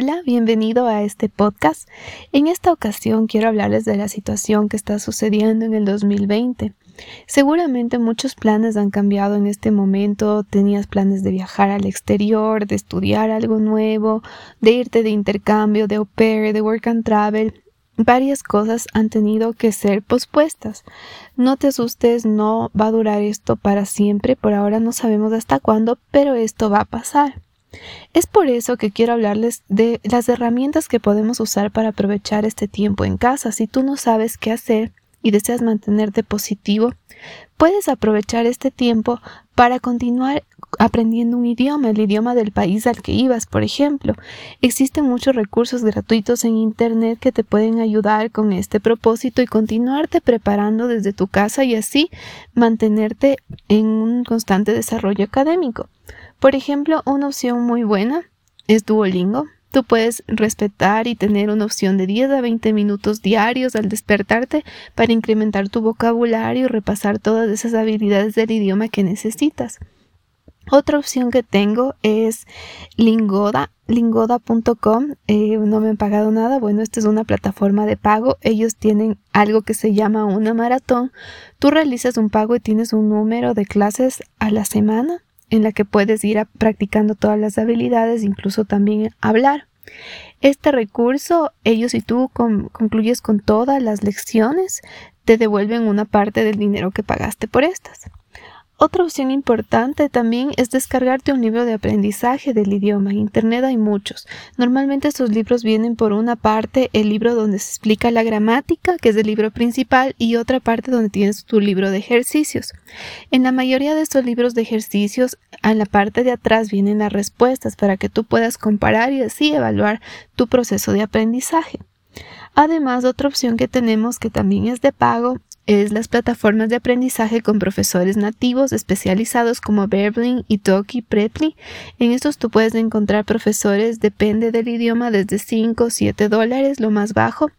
Hola, bienvenido a este podcast. En esta ocasión quiero hablarles de la situación que está sucediendo en el 2020. Seguramente muchos planes han cambiado en este momento. Tenías planes de viajar al exterior, de estudiar algo nuevo, de irte de intercambio, de au pair, de work and travel. Varias cosas han tenido que ser pospuestas. No te asustes, no va a durar esto para siempre. Por ahora no sabemos hasta cuándo, pero esto va a pasar. Es por eso que quiero hablarles de las herramientas que podemos usar para aprovechar este tiempo en casa. Si tú no sabes qué hacer y deseas mantenerte positivo, puedes aprovechar este tiempo para continuar aprendiendo un idioma, el idioma del país al que ibas, por ejemplo. Existen muchos recursos gratuitos en Internet que te pueden ayudar con este propósito y continuarte preparando desde tu casa y así mantenerte en un constante desarrollo académico. Por ejemplo, una opción muy buena es Duolingo. Tú puedes respetar y tener una opción de 10 a 20 minutos diarios al despertarte para incrementar tu vocabulario y repasar todas esas habilidades del idioma que necesitas. Otra opción que tengo es Lingoda, lingoda.com. Eh, no me han pagado nada. Bueno, esta es una plataforma de pago. Ellos tienen algo que se llama una maratón. Tú realizas un pago y tienes un número de clases a la semana en la que puedes ir practicando todas las habilidades, incluso también hablar. Este recurso, ellos si tú concluyes con todas las lecciones, te devuelven una parte del dinero que pagaste por estas. Otra opción importante también es descargarte un libro de aprendizaje del idioma. En Internet hay muchos. Normalmente estos libros vienen por una parte el libro donde se explica la gramática, que es el libro principal, y otra parte donde tienes tu libro de ejercicios. En la mayoría de estos libros de ejercicios, en la parte de atrás vienen las respuestas para que tú puedas comparar y así evaluar tu proceso de aprendizaje. Además, otra opción que tenemos que también es de pago es las plataformas de aprendizaje con profesores nativos especializados como Berlin, Italki, Preply. En estos tú puedes encontrar profesores, depende del idioma, desde 5 o 7 dólares, lo más bajo.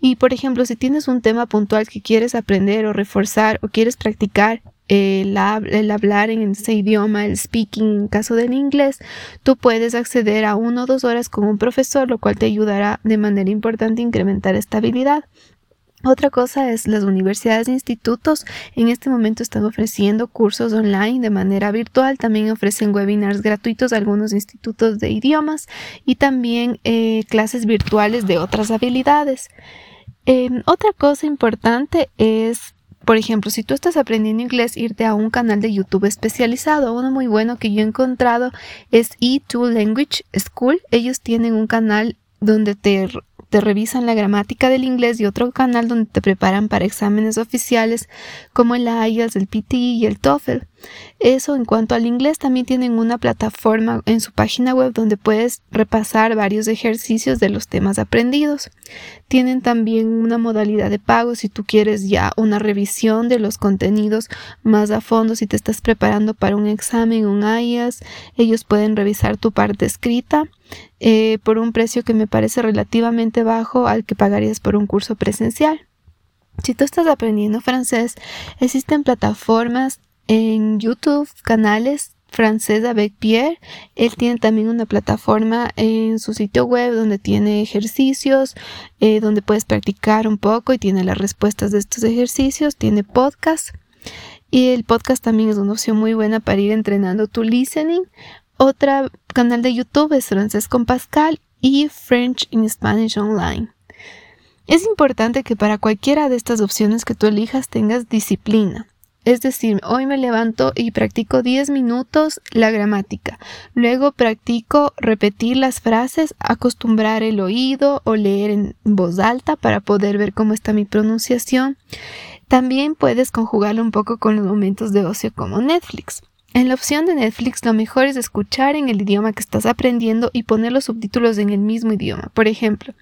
Y por ejemplo, si tienes un tema puntual que quieres aprender o reforzar o quieres practicar el, hablar en ese idioma, el speaking en caso del inglés, tú puedes acceder a uno o dos horas con un profesor, lo cual te ayudará de manera importante a incrementar esta habilidad. Otra cosa es las universidades e institutos en este momento están ofreciendo cursos online de manera virtual, también ofrecen webinars gratuitos algunos institutos de idiomas y también eh, clases virtuales de otras habilidades. Em, otra cosa importante es por ejemplo, si tú estás aprendiendo inglés, irte a un canal de YouTube especializado. Uno muy bueno que yo he encontrado es E2 Language School. Ellos tienen un canal donde te te revisan la gramática del inglés y otro canal donde te preparan para exámenes oficiales como el IELTS, el PT y el TOEFL. Eso en cuanto al inglés también tienen una plataforma en su página web donde puedes repasar varios ejercicios de los temas aprendidos. Tienen también una modalidad de pago si tú quieres ya una revisión de los contenidos más a fondo si te estás preparando para un examen, un IELTS, ellos pueden revisar tu parte escrita eh, por un precio que me parece relativamente bajo al que pagarías por un curso presencial. Si tú estás aprendiendo francés, existen plataformas en YouTube, canales francés avec Pierre. Él tiene también una plataforma en su sitio web donde tiene ejercicios, eh, donde puedes practicar un poco y tiene las respuestas de estos ejercicios. Tiene podcast. Y el podcast también es una opción muy buena para ir entrenando tu listening otra canal de YouTube es Francés con Pascal y French in Spanish Online. Es importante que para cualquiera de estas opciones que tú elijas tengas disciplina. Es decir, hoy me levanto y practico 10 minutos la gramática. Luego practico repetir las frases, acostumbrar el oído o leer en voz alta para poder ver cómo está mi pronunciación. También puedes conjugarlo un poco con los momentos de ocio como Netflix. En la opción de Netflix lo mejor es escuchar en el idioma que estás aprendiendo y poner los subtítulos en el mismo idioma. Por ejemplo,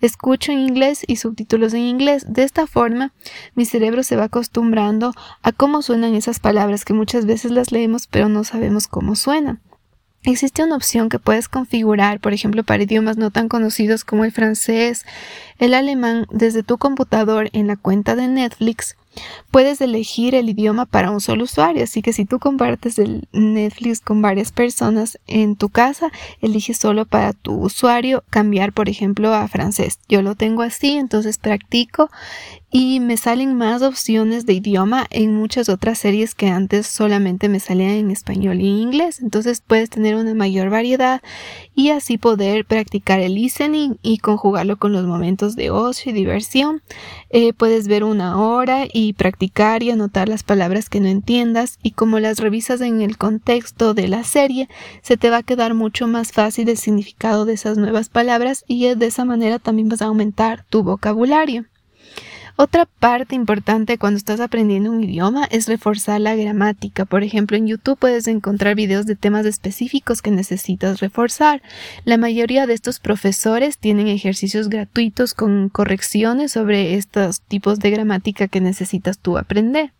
escucho en inglés y subtítulos en inglés. De esta forma, mi cerebro se va acostumbrando a cómo suenan esas palabras que muchas veces las leemos pero no sabemos cómo suenan. Existe una opción que puedes configurar, por ejemplo, para idiomas no tan conocidos como el francés, el alemán, desde tu computador en la cuenta de Netflix puedes elegir el idioma para un solo usuario, así que si tú compartes el Netflix con varias personas en tu casa, elige solo para tu usuario cambiar, por ejemplo, a francés. Yo lo tengo así, entonces practico y me salen más opciones de idioma en muchas otras series que antes solamente me salían en español y inglés. Entonces puedes tener una mayor variedad y así poder practicar el listening y conjugarlo con los momentos de ocio y diversión. Eh, puedes ver una hora y practicar y anotar las palabras que no entiendas y como las revisas en el contexto de la serie, se te va a quedar mucho más fácil el significado de esas nuevas palabras y de esa manera también vas a aumentar tu vocabulario. Otra parte importante cuando estás aprendiendo un idioma es reforzar la gramática. Por ejemplo, en YouTube puedes encontrar videos de temas específicos que necesitas reforzar. La mayoría de estos profesores tienen ejercicios gratuitos con correcciones sobre estos tipos de gramática que necesitas tú aprender.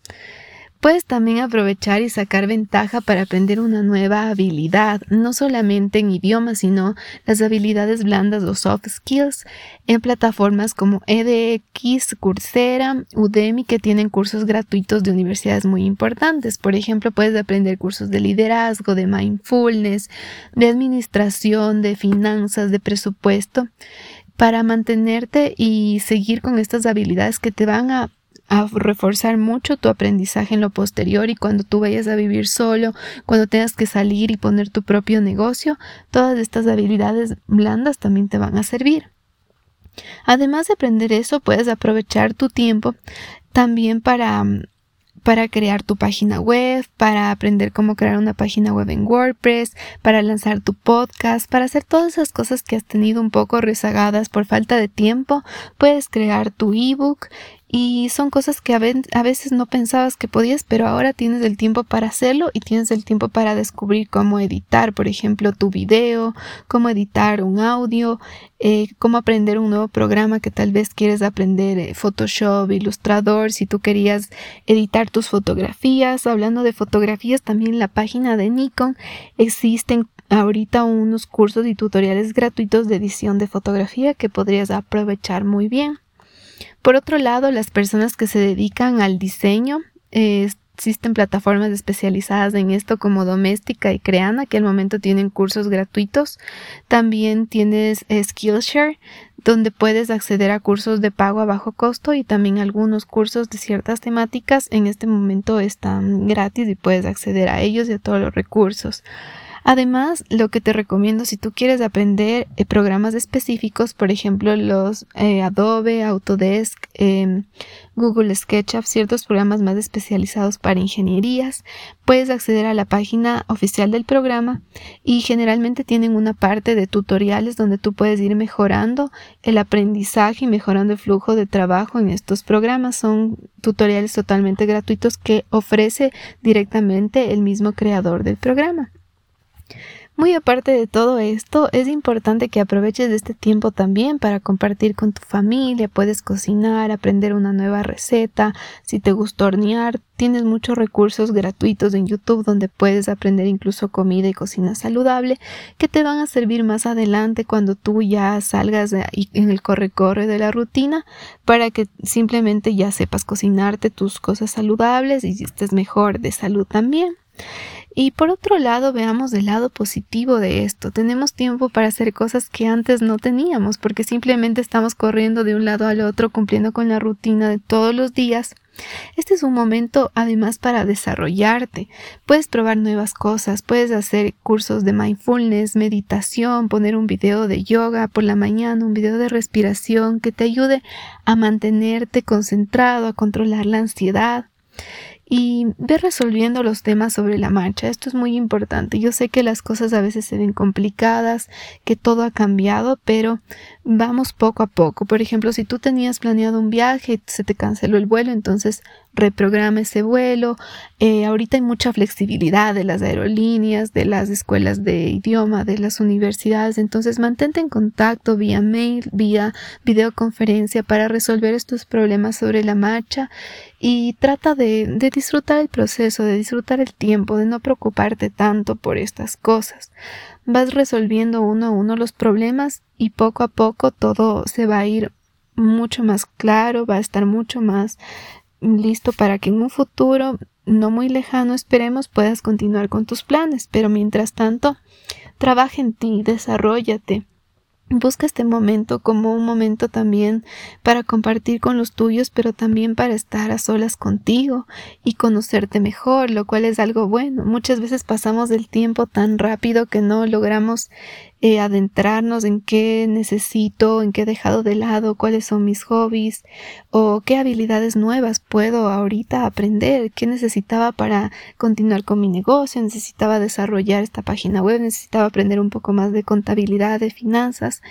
Puedes también aprovechar y sacar ventaja para aprender una nueva habilidad, no solamente en idiomas, sino las habilidades blandas o soft skills en plataformas como edX, Coursera, Udemy, que tienen cursos gratuitos de universidades muy importantes. Por ejemplo, puedes aprender cursos de liderazgo, de mindfulness, de administración, de finanzas, de presupuesto, para mantenerte y seguir con estas habilidades que te van a a reforzar mucho tu aprendizaje en lo posterior y cuando tú vayas a vivir solo, cuando tengas que salir y poner tu propio negocio, todas estas habilidades blandas también te van a servir. Además de aprender eso, puedes aprovechar tu tiempo también para para crear tu página web, para aprender cómo crear una página web en WordPress, para lanzar tu podcast, para hacer todas esas cosas que has tenido un poco rezagadas por falta de tiempo, puedes crear tu ebook y son cosas que a, veces no pensabas que podías, pero ahora tienes el tiempo para hacerlo y tienes el tiempo para descubrir cómo editar, por ejemplo, tu video, cómo editar un audio, eh, cómo aprender un nuevo programa que tal vez quieres aprender, eh, Photoshop, Illustrator, si tú querías editar tus fotografías. Hablando de fotografías, también en la página de Nikon existen ahorita unos cursos y tutoriales gratuitos de edición de fotografía que podrías aprovechar muy bien. Por otro lado, las personas que se dedican al diseño, eh, existen plataformas especializadas en esto como Doméstica y Creana, que al momento tienen cursos gratuitos. También tienes eh, Skillshare, donde puedes acceder a cursos de pago a bajo costo y también algunos cursos de ciertas temáticas en este momento están gratis y puedes acceder a ellos y a todos los recursos. Además, lo que te recomiendo si tú quieres aprender eh, programas específicos, por ejemplo, los eh, Adobe, Autodesk, em, Google SketchUp, ciertos programas más especializados para ingenierías, puedes acceder a la página oficial del programa y generalmente tienen una parte de tutoriales donde tú puedes ir mejorando el aprendizaje y mejorando el flujo de trabajo en estos programas. Son tutoriales totalmente gratuitos que ofrece directamente el mismo creador del programa. Muy aparte de todo esto, es importante que aproveches este tiempo también para compartir con tu familia, puedes cocinar, aprender una nueva receta, si te gusta hornear, tienes muchos recursos gratuitos en YouTube donde puedes aprender incluso comida y cocina saludable que te van a servir más adelante cuando tú ya salgas en el corre-corre de la rutina para que simplemente ya sepas cocinarte tus cosas saludables y estés mejor de salud también. Y por otro lado, veamos el lado positivo de esto. Tenemos tiempo para hacer cosas que antes no teníamos porque simplemente estamos corriendo de un lado al otro cumpliendo con la rutina de todos los días. Este es un momento además para desarrollarte. Puedes probar nuevas cosas, puedes hacer cursos de mindfulness, meditación, poner un video de yoga por la mañana, un video de respiración que te ayude a mantenerte concentrado, a controlar la ansiedad y ve resolviendo los temas sobre la marcha. Esto es muy importante. Yo sé que las cosas a veces se ven complicadas, que todo ha cambiado, pero vamos poco a poco. Por ejemplo, si tú tenías planeado un viaje, se te canceló el vuelo, entonces reprograma ese vuelo. Eh, ahorita hay mucha flexibilidad de las aerolíneas, de las escuelas de idioma, de las universidades. Entonces mantente en contacto vía mail, vía videoconferencia para resolver estos problemas sobre la marcha y trata de, de disfrutar el proceso, de disfrutar el tiempo, de no preocuparte tanto por estas cosas. Vas resolviendo uno a uno los problemas y poco a poco todo se va a ir mucho más claro, va a estar mucho más listo para que en un futuro no muy lejano esperemos puedas continuar con tus planes, pero mientras tanto, trabaja en ti, desarrollate, Busca este momento como un momento también para compartir con los tuyos, pero también para estar a solas contigo y conocerte mejor, lo cual es algo bueno. Muchas veces pasamos el tiempo tan rápido que no logramos eh, adentrarnos en qué necesito, en qué he dejado de lado, cuáles son mis hobbies o qué habilidades nuevas puedo ahorita aprender, qué necesitaba para continuar con mi negocio, necesitaba desarrollar esta página web, necesitaba aprender un poco más de contabilidad, de finanzas.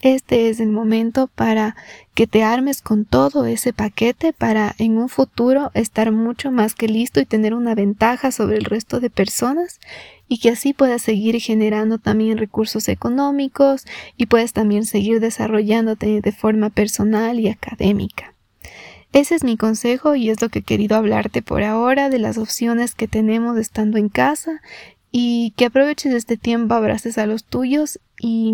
Este es el momento para que te armes con todo ese paquete para en un futuro estar mucho más que listo y tener una ventaja sobre el resto de personas y que así puedas seguir generando también recursos económicos y puedes también seguir desarrollándote de forma personal y académica. Ese es mi consejo y es lo que he querido hablarte por ahora de las opciones que tenemos estando en casa y que aproveches este tiempo, abraces a los tuyos y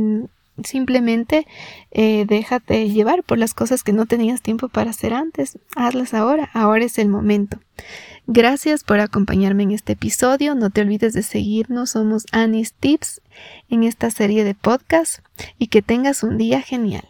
Simplemente eh, déjate llevar por las cosas que no tenías tiempo para hacer antes. Hazlas ahora, ahora es el momento. Gracias por acompañarme en este episodio. No te olvides de seguirnos. Somos Anis Tips en esta serie de podcast y que tengas un día genial.